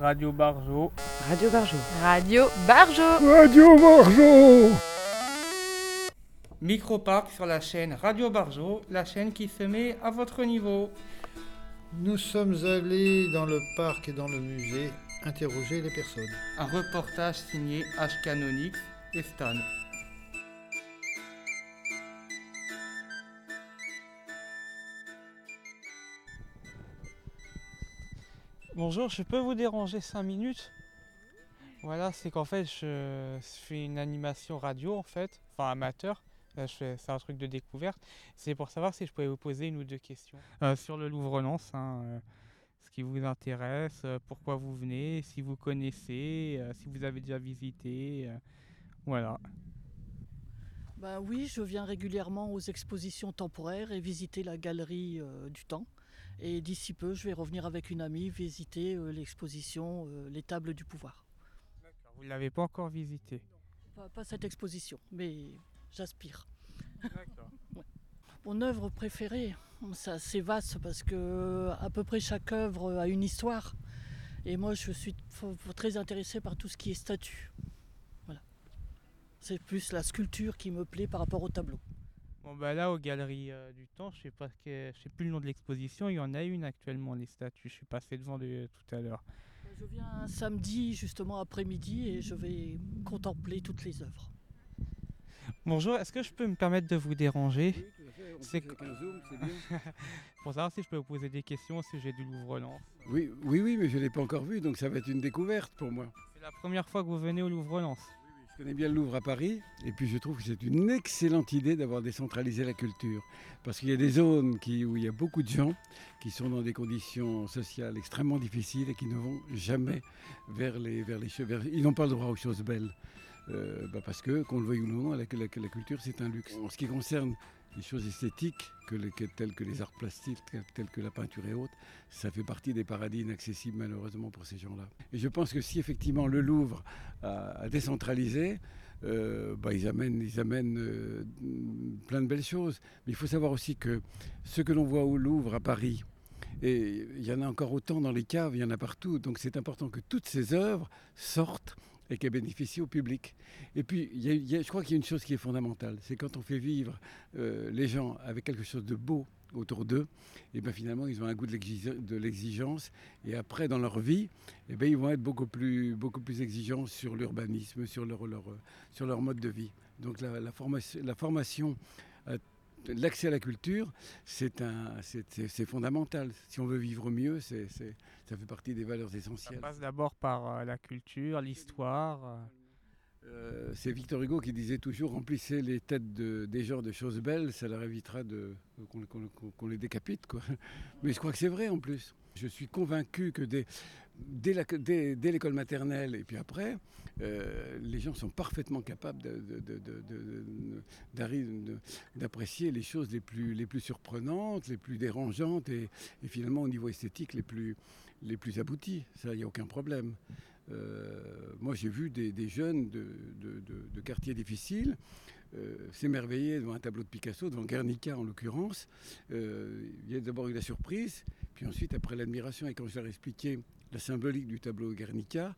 Radio Barjo. Radio Barjo. Radio Barjo. Radio Barjo. Microparc sur la chaîne Radio Barjo, la chaîne qui se met à votre niveau. Nous sommes allés dans le parc et dans le musée interroger les personnes. Un reportage signé H. Canonix et Stan. Bonjour, je peux vous déranger 5 minutes? Voilà, c'est qu'en fait, je fais une animation radio, en fait, enfin amateur. C'est un truc de découverte. C'est pour savoir si je pouvais vous poser une ou deux questions euh, sur le Louvre-Lens. Hein, euh, ce qui vous intéresse, euh, pourquoi vous venez, si vous connaissez, si vous avez déjà visité. voilà. Ben oui, je viens régulièrement aux expositions temporaires et visiter la galerie du temps. Et d'ici peu, je vais revenir avec une amie visiter l'exposition Les tables du pouvoir. D'accord, vous ne l'avez pas encore visité pas, cette exposition, mais j'aspire. Mon œuvre préférée, c'est assez vaste parce que à peu près chaque œuvre a une histoire. Et moi, je suis très intéressée par tout ce qui est statue. Voilà. C'est plus la sculpture qui me plaît par rapport au tableau. Bon bah là aux galeries euh, du temps, je sais pas que je sais plus le nom de l'exposition, il y en a une actuellement les statues. Je suis passé devant de, tout à l'heure. Je viens samedi justement après-midi et je vais contempler toutes les œuvres. Bonjour, est-ce que je peux me permettre de vous déranger C'est zoom, c'est bien. Pour savoir si je peux vous poser des questions au sujet du Louvre-Lens. Oui, oui, oui, mais je ne l'ai pas encore vu, donc ça va être une découverte pour moi. C'est la première fois que vous venez au Louvre-Lens. Je connais bien le Louvre à Paris, et puis je trouve que c'est une excellente idée d'avoir décentralisé la culture. Parce qu'il y a des zones où il y a beaucoup de gens qui sont dans des conditions sociales extrêmement difficiles et qui ne vont jamais vers les, vers les Ils n'ont pas le droit aux choses belles. Euh, bah parce que, qu'on le veuille ou non, la, culture c'est un luxe. En ce qui concerne les choses esthétiques, que telles que les arts plastiques, telles que la peinture et autres, ça fait partie des paradis inaccessibles malheureusement pour ces gens-là. Et je pense que si effectivement le Louvre a, décentralisé, euh, bah, ils amènent, ils amènent euh, plein de belles choses. Mais il faut savoir aussi que ce que l'on voit au Louvre à Paris, et il y en a encore autant dans les caves, il y en a partout. Donc c'est important que toutes ces œuvres sortent et qu'elle bénéficie au public. Et puis, je crois qu'il y a une chose qui est fondamentale, c'est quand on fait vivre euh, les gens avec quelque chose de beau autour d'eux, et bien finalement ils ont un goût de l'exigence, et après dans leur vie, et bien, ils vont être beaucoup plus, beaucoup plus exigeants sur l'urbanisme, sur leur, leur, sur leur mode de vie. Donc la, la, formation, la formation l'accès à la culture, c'est fondamental. Si on veut vivre mieux, ça fait partie des valeurs essentielles. Ça passe d'abord par euh, la culture, l'histoire. Euh. C'est Victor Hugo qui disait toujours remplissez les têtes des gens de choses belles, ça leur évitera qu'on les décapite. Quoi. Mais je crois que c'est vrai en plus. Je suis convaincu que dès, l'école maternelle et puis après, euh, les gens sont parfaitement capables d'apprécier les choses les plus, les plus surprenantes, les plus dérangeantes et, finalement au niveau esthétique les plus, les plus aboutis. Ça, il n'y a aucun problème. Euh, moi, j'ai vu des, jeunes de, quartiers difficiles euh, s'émerveiller devant un tableau de Picasso, devant Guernica en l'occurrence. il y a d'abord eu la surprise, puis ensuite, après l'admiration, et quand je leur ai expliqué la symbolique du tableau Guernica,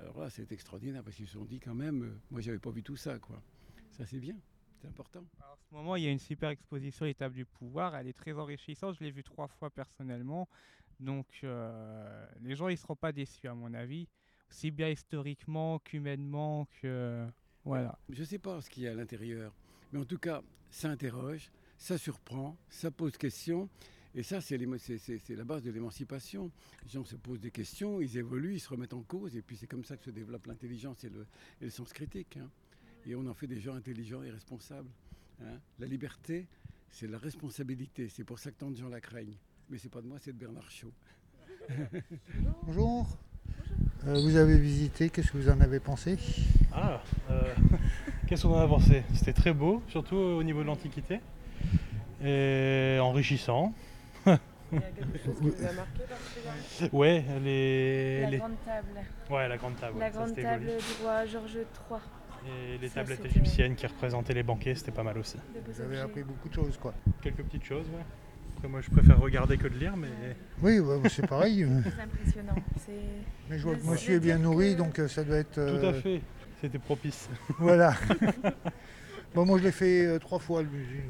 alors là, c'est extraordinaire parce qu'ils se sont dit quand même, euh, moi, j'avais pas vu tout ça, quoi. Ça, c'est bien, c'est important. en ce moment, il y a une super exposition Les tables du pouvoir. Elle est très enrichissante. Je l'ai vue trois fois personnellement. Donc, euh, les gens, ils seront pas déçus, à mon avis, aussi bien historiquement qu'humainement que voilà. Je sais pas ce qu'il y a à l'intérieur, mais en tout cas, ça interroge, ça surprend, ça pose question. Et ça, c'est la base de l'émancipation. Les gens se posent des questions, ils évoluent, ils se remettent en cause, et puis c'est comme ça que se développe l'intelligence et le, sens critique. Hein. Et on en fait des gens intelligents et responsables. Hein. La liberté, c'est la responsabilité. C'est pour ça que tant de gens la craignent. Mais c'est pas de moi, c'est de Bernard Shaw. Bonjour. Euh, vous avez visité, qu'est-ce que vous en avez pensé? Ah, euh, qu'est-ce qu'on en a pensé? C'était très beau, surtout au niveau de l'Antiquité, et enrichissant. Ouais, les. La grande table. Ouais, la grande table. La grande table du roi Georges III. Et les tablettes égyptiennes qui représentaient les banquets, c'était pas mal aussi. Vous avez appris beaucoup de choses, quoi. Quelques petites choses, ouais. Après, moi, je préfère regarder que de lire, mais Oui, ouais, bah, c'est pareil. C'est impressionnant. Mais je vois que monsieur est bien nourri, que- donc euh, ça doit être. tout euh, à fait. C'était propice. Voilà. bon, moi, je l'ai fait euh, trois fois le musée.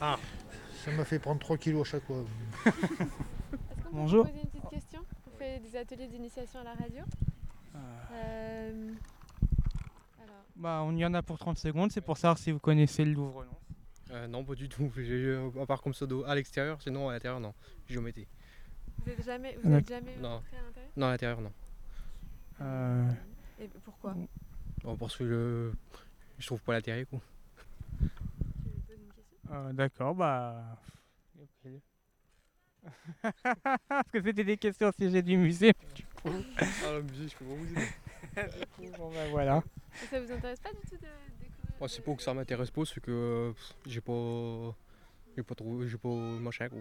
Ah. Ça m'a fait prendre 3 kilos à chaque fois. Est-ce qu'on peut Bonjour. vous poser une petite question On fait des ateliers d'initiation à la radio? Euh, alors, Bah, on y en a pour 30 secondes, c'est pour savoir si vous connaissez le Louvre. Non? Euh, non, pas du tout. J'ai eu, à part comme pseudo à l'extérieur, sinon à l'intérieur, non. Géométrie. vous n'êtes jamais, vous êtes jamais Non. rentré à l'intérieur? Non, à l'intérieur, non. Euh, Et pourquoi? Bon, parce que je, je trouve pas l'intérêt, quoi. Tu poses une question euh, D'accord, bah. Parce que c'était des questions au sujet du musée. Ah, le musée, je peux pas vous aider. Bon, bah, voilà. Et ça vous intéresse pas du tout de Moi, c'est pas que ça m'intéresse pas, c'est que pff, j'ai pas. J'ai pas trouvé. J'ai pas machin, quoi.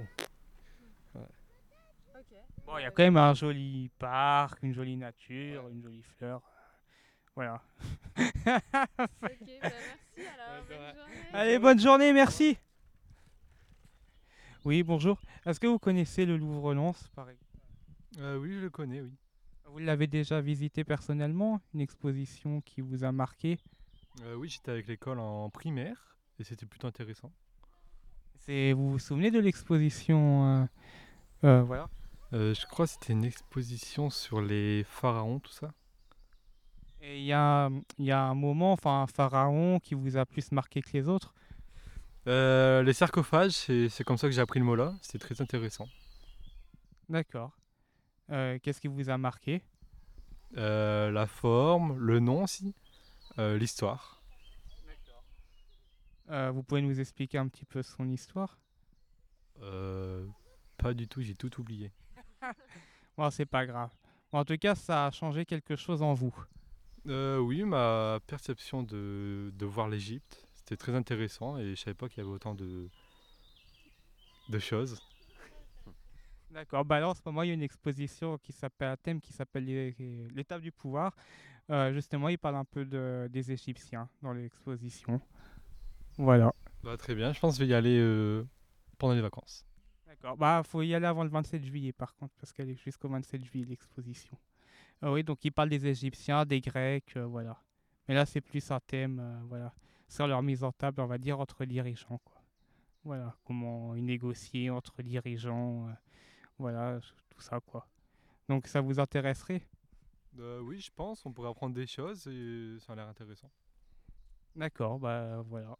Ok. Bon, il y a quand même un joli parc, une jolie nature, une jolie fleur. Voilà. Ok, bah merci alors. Bonne journée. Allez, bonne journée, merci. Oui, bonjour. Est-ce que vous connaissez le Louvre-Lens, par exemple Euh, oui, je le connais, oui. Vous l'avez déjà visité personnellement Une exposition qui vous a marqué? Euh, oui, j'étais avec l'école en primaire et c'était plutôt intéressant. Vous vous souvenez de l'exposition euh, euh, Voilà. Je crois que c'était une exposition sur les pharaons, tout ça. Et il y a, y a un moment, enfin un pharaon qui vous a plus marqué que les autres? Les sarcophages, c'est c'est comme ça que j'ai appris le mot là. C'était très intéressant. D'accord. Qu'est-ce qui vous a marqué? Euh, la forme, le nom aussi, l'histoire. Euh, Vous pouvez nous expliquer un petit peu son histoire? Euh, pas du tout, j'ai tout oublié. Bon, c'est pas grave. Bon, en tout cas, ça a changé quelque chose en vous. Euh, oui, ma perception de, de voir l'Égypte, c'était très intéressant et je savais pas qu'il y avait autant de, de choses. D'accord. Bah alors, en ce moment, il y a une exposition qui s'appelle, un thème qui s'appelle l'étape du pouvoir. Euh, justement, il parle un peu de, des Égyptiens dans l'exposition. Voilà. Bah, très bien, je pense que je vais y aller euh, pendant les vacances. D'accord. Bah, faut y aller avant le 27 juillet, par contre, parce qu'elle est jusqu'au 27 juillet l'exposition. Ah oui, donc il parle des Égyptiens, des Grecs, euh, voilà. Mais là, c'est plus un thème, voilà, sur leur mise en table, on va dire, entre dirigeants, quoi. Voilà, comment ils négocier entre dirigeants, voilà, tout ça, quoi. Donc, ça vous intéresserait? Euh, oui, je pense, on pourrait apprendre des choses et ça a l'air intéressant. D'accord, bah voilà.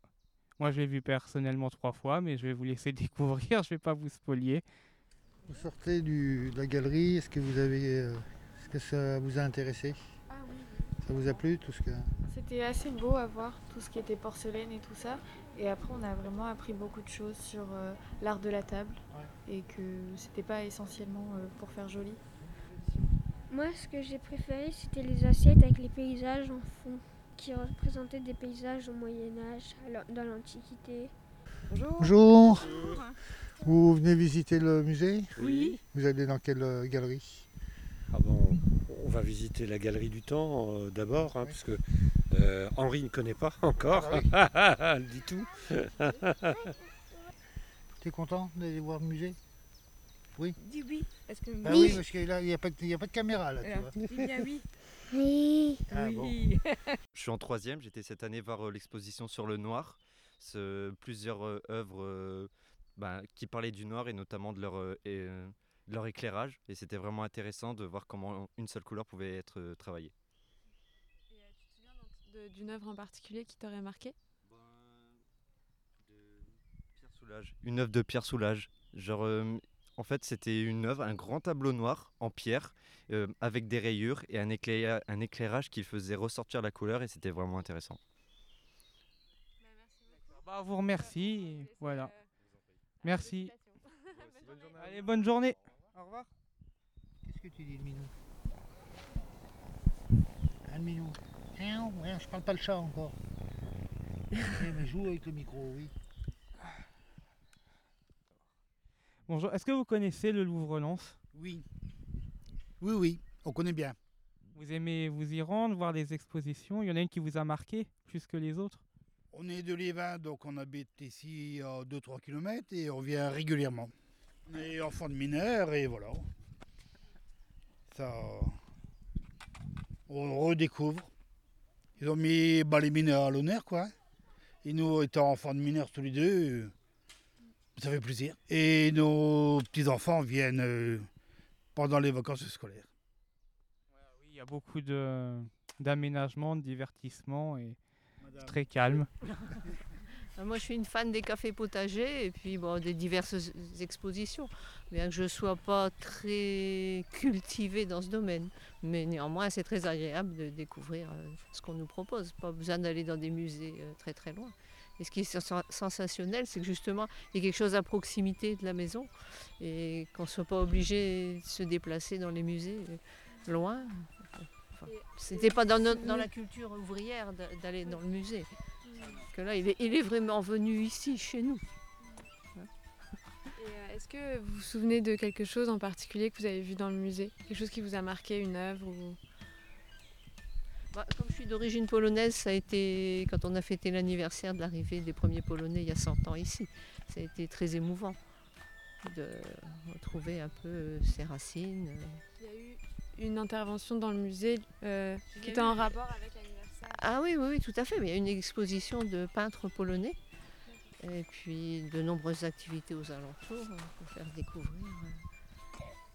Moi, je l'ai vu personnellement trois fois, mais je vais vous laisser découvrir, je vais pas vous spolier. Vous sortez du- de la galerie, est-ce que vous avez. euh, est-ce que ça vous a intéressé? Ah oui. Ça vous a plu tout ce que. C'était assez beau à voir, tout ce qui était porcelaine et tout ça. Et après, on a vraiment appris beaucoup de choses sur euh, l'art de la table. Et que c'était pas essentiellement euh, pour faire joli. Moi, ce que j'ai préféré, c'était les assiettes avec les paysages en fond, qui représentaient des paysages au Moyen Âge, dans l'Antiquité. Bonjour. Bonjour Vous venez visiter le musée? Oui. Vous allez dans quelle euh, galerie? Ah bon, on va visiter la galerie du temps euh, d'abord, hein, parce que euh, Henri ne connaît pas encore. Ah du tout. T'es content d'aller voir le musée? Dis oui. Est-ce que Ah oui, parce que là, il n'y a, pas de- il y a pas de caméra là, tu vois. Dis bien oui. Oui. Ah bon. Je suis en troisième, j'étais cette année voir euh, l'exposition sur le noir, ce- plusieurs euh, œuvres euh, ben, qui parlaient du noir et notamment de leur, euh, et, euh, de leur éclairage. Et c'était vraiment intéressant de voir comment une seule couleur pouvait être euh, travaillée. Et euh, tu te souviens d'une œuvre en particulier qui t'aurait marqué? Pierre Soulages. Une œuvre de Pierre Soulages. Genre, euh, en fait, c'était une œuvre, un grand tableau noir en pierre euh, avec des rayures et un, éclaira- un éclairage qui faisait ressortir la couleur et c'était vraiment intéressant. Bah. Bah, vous remercie, voilà. euh, Merci. félicitations. Bonne journée. Allez, bonne journée. Au revoir. Qu'est-ce que tu dis, le minou? Un minou? Miaou, ouais, je parle pas le chat encore. Eh, mais joue avec le micro, oui. Bonjour, est-ce que vous connaissez le Louvre-Lens? Oui. Oui, oui, on connaît bien. Vous aimez vous y rendre, voir les expositions? Il y en a une qui vous a marqué plus que les autres? On est de Liévin, donc on habite ici à 2-3 km et on vient régulièrement. On est enfant de mineurs et voilà. Ça. On redécouvre. Ils ont mis bah, les mineurs à l'honneur, quoi. Et nous, étant enfants de mineurs tous les deux, ça fait plaisir. Et nos petits-enfants viennent euh, pendant les vacances scolaires. Oui, il y a beaucoup de d'aménagement, de divertissement et très calme. Euh, Moi, je suis une fan des cafés potagers et puis bon, des diverses expositions. Bien que je ne sois pas très cultivée dans ce domaine. Mais néanmoins, c'est très agréable de découvrir euh, ce qu'on nous propose. Pas besoin d'aller dans des musées euh, très très loin. Et ce qui est sens- sensationnel, c'est que justement, il y a quelque chose à proximité de la maison et qu'on ne soit pas obligé de se déplacer dans les musées euh, loin. Enfin, C'était pas dans, la culture ouvrière d'a- d'aller dans le musée. Que là, il est, il est vraiment venu ici, chez nous. Euh, Est-ce que vous vous souvenez de quelque chose en particulier que vous avez vu dans le musée? Quelque chose qui vous a marqué, une œuvre ou... Bah, comme je suis d'origine polonaise, ça a été quand on a fêté l'anniversaire de l'arrivée des premiers Polonais il y a 100 ans ici. Ça a été très émouvant de retrouver un peu euh, ses racines. euh. Il y a eu une intervention dans le musée euh, qui était en rapport avec l'anniversaire. Ah oui, oui, oui, tout à fait. Mais il y a une exposition de peintres polonais et puis de nombreuses activités aux alentours pour faire découvrir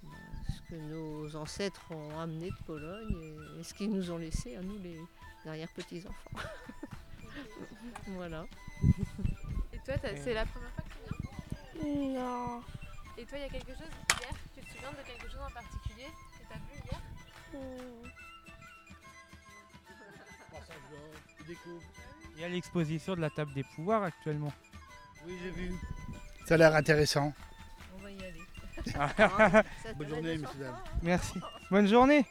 ce que nos ancêtres ont amené de Pologne et, ce qu'ils nous ont laissé à nous, les arrière-petits-enfants. voilà. Et toi, c'est la première fois que tu viens? Non. Et toi, il y a quelque chose hier Tu te souviens de quelque chose en particulier que tu as vu hier? Il y a l'exposition de la table des pouvoirs actuellement. Oui, j'ai vu. Ça a l'air intéressant. On va y aller. Bonne journée, messieurs dames. Merci. Bonne journée.